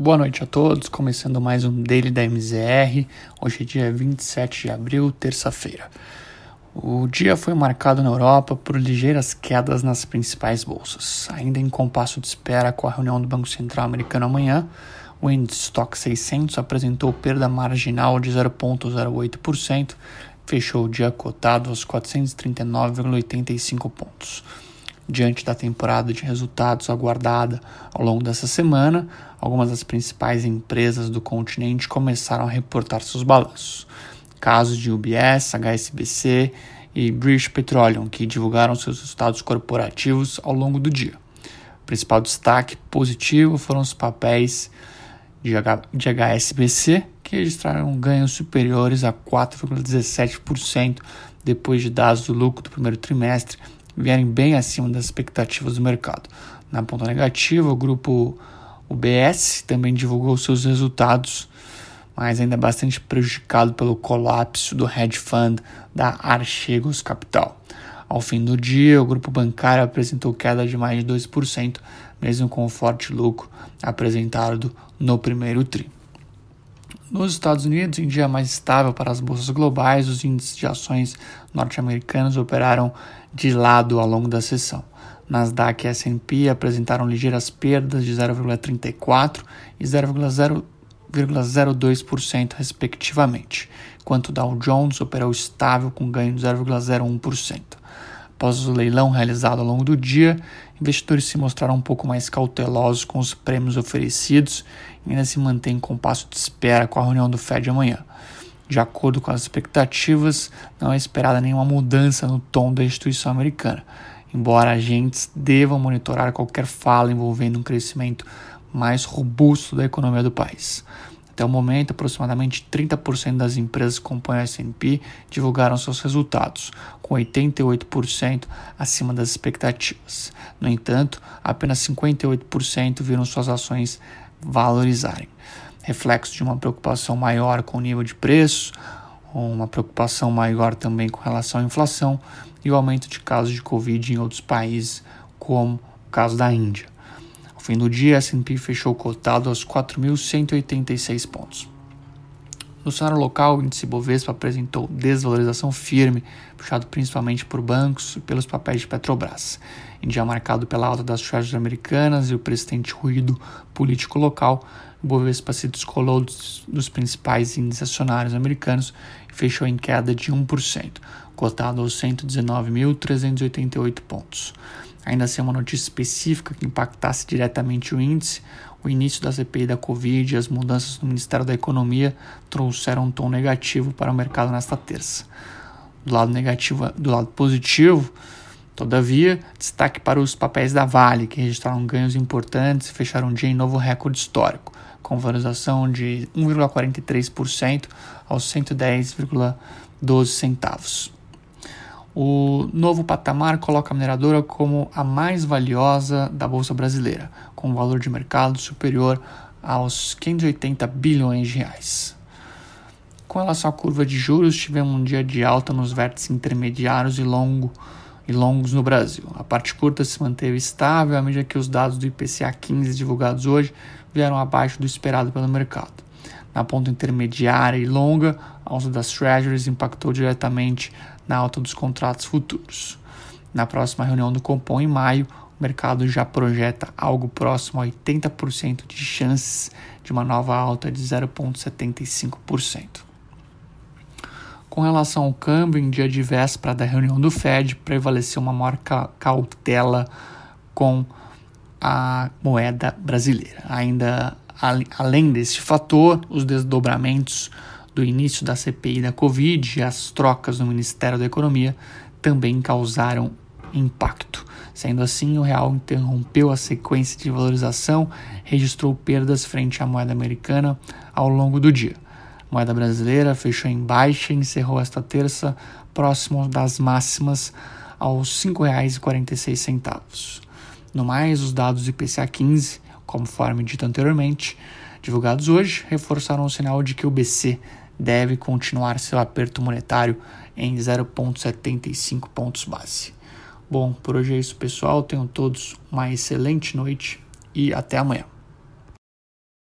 Boa noite a todos, começando mais um Daily da MZR. Hoje é dia 27 de abril, terça-feira. O dia foi marcado na Europa por ligeiras quedas nas principais bolsas. Ainda em compasso de espera com a reunião do Banco Central americano amanhã, o índice Stock 600 apresentou perda marginal de 0,08%, fechou o dia cotado aos 439,85 pontos. Diante da temporada de resultados aguardada ao longo dessa semana, algumas das principais empresas do continente começaram a reportar seus balanços. Casos de UBS, HSBC e British Petroleum, que divulgaram seus resultados corporativos ao longo do dia. O principal destaque positivo foram os papéis de, de HSBC, que registraram ganhos superiores a 4,17% depois de dados do lucro do primeiro trimestre vierem bem acima das expectativas do mercado. Na ponta negativa, o grupo UBS também divulgou seus resultados, mas ainda bastante prejudicado pelo colapso do hedge fund da Archegos Capital. Ao fim do dia, o grupo bancário apresentou queda de mais de 2%, mesmo com o forte lucro apresentado no primeiro tri. Nos Estados Unidos, em dia mais estável para as bolsas globais, os índices de ações norte-americanos operaram de lado ao longo da sessão. Nasdaq e S&P apresentaram ligeiras perdas de 0,34 e 0,02% respectivamente, enquanto o Dow Jones operou estável com ganho de 0,01%. Após o leilão realizado ao longo do dia, investidores se mostraram um pouco mais cautelosos com os prêmios oferecidos e ainda se mantêm com passo de espera com a reunião do Fed amanhã. De acordo com as expectativas, não é esperada nenhuma mudança no tom da instituição americana, embora agentes devam monitorar qualquer fala envolvendo um crescimento mais robusto da economia do país. Até o momento, aproximadamente 30% das empresas que compõem a S&P divulgaram seus resultados, com 88% acima das expectativas. No entanto, apenas 58% viram suas ações valorizarem. Reflexo de uma preocupação maior com o nível de preços, uma preocupação maior também com relação à inflação e o aumento de casos de Covid em outros países, como o caso da Índia. Ao fim do dia, S&P fechou cotado aos 4.186 pontos. No cenário local, o índice Bovespa apresentou desvalorização firme, puxado principalmente por bancos e pelos papéis de Petrobras. Em dia marcado pela alta das treasuries americanas e o persistente ruído político local, o Bovespa se descolou dos, dos principais índices acionários americanos e fechou em queda de 1%, cotado aos 119.388 pontos. Ainda assim, uma notícia específica que impactasse diretamente o índice, o início da CPI da Covid e as mudanças no Ministério da Economia trouxeram um tom negativo para o mercado nesta terça. Do lado negativo, do lado positivo, todavia, destaque para os papéis da Vale, que registraram ganhos importantes e fecharam um dia em novo recorde histórico, com valorização de 1,43% aos 110,12 centavos. O novo patamar coloca a mineradora como a mais valiosa da Bolsa Brasileira, com um valor de mercado superior aos 580 bilhões de reais. Com relação à curva de juros, tivemos um dia de alta nos vértices intermediários e, longo, e longos no Brasil. A parte curta se manteve estável à medida que os dados do IPCA 15 divulgados hoje vieram abaixo do esperado pelo mercado. Na ponta intermediária e longa, a alta das treasuries impactou diretamente na alta dos contratos futuros. Na próxima reunião do Compom em maio, o mercado já projeta algo próximo a 80% de chances de uma nova alta de 0,75%. Com relação ao câmbio, em dia de véspera da reunião do Fed, prevaleceu uma maior cautela com a moeda brasileira. Ainda além desse fator, os desdobramentos do início da CPI da Covid e as trocas no Ministério da Economia também causaram impacto. Sendo assim, o real interrompeu a sequência de valorização, registrou perdas frente à moeda americana ao longo do dia. A moeda brasileira fechou em baixa e encerrou esta terça próximo das máximas aos R$ 5,46. No mais, os dados do IPCA 15, conforme dito anteriormente, divulgados hoje, reforçaram o sinal de que o BC deve continuar seu aperto monetário em 0,75 pontos base. Bom, por hoje é isso, pessoal. Tenham todos uma excelente noite e até amanhã.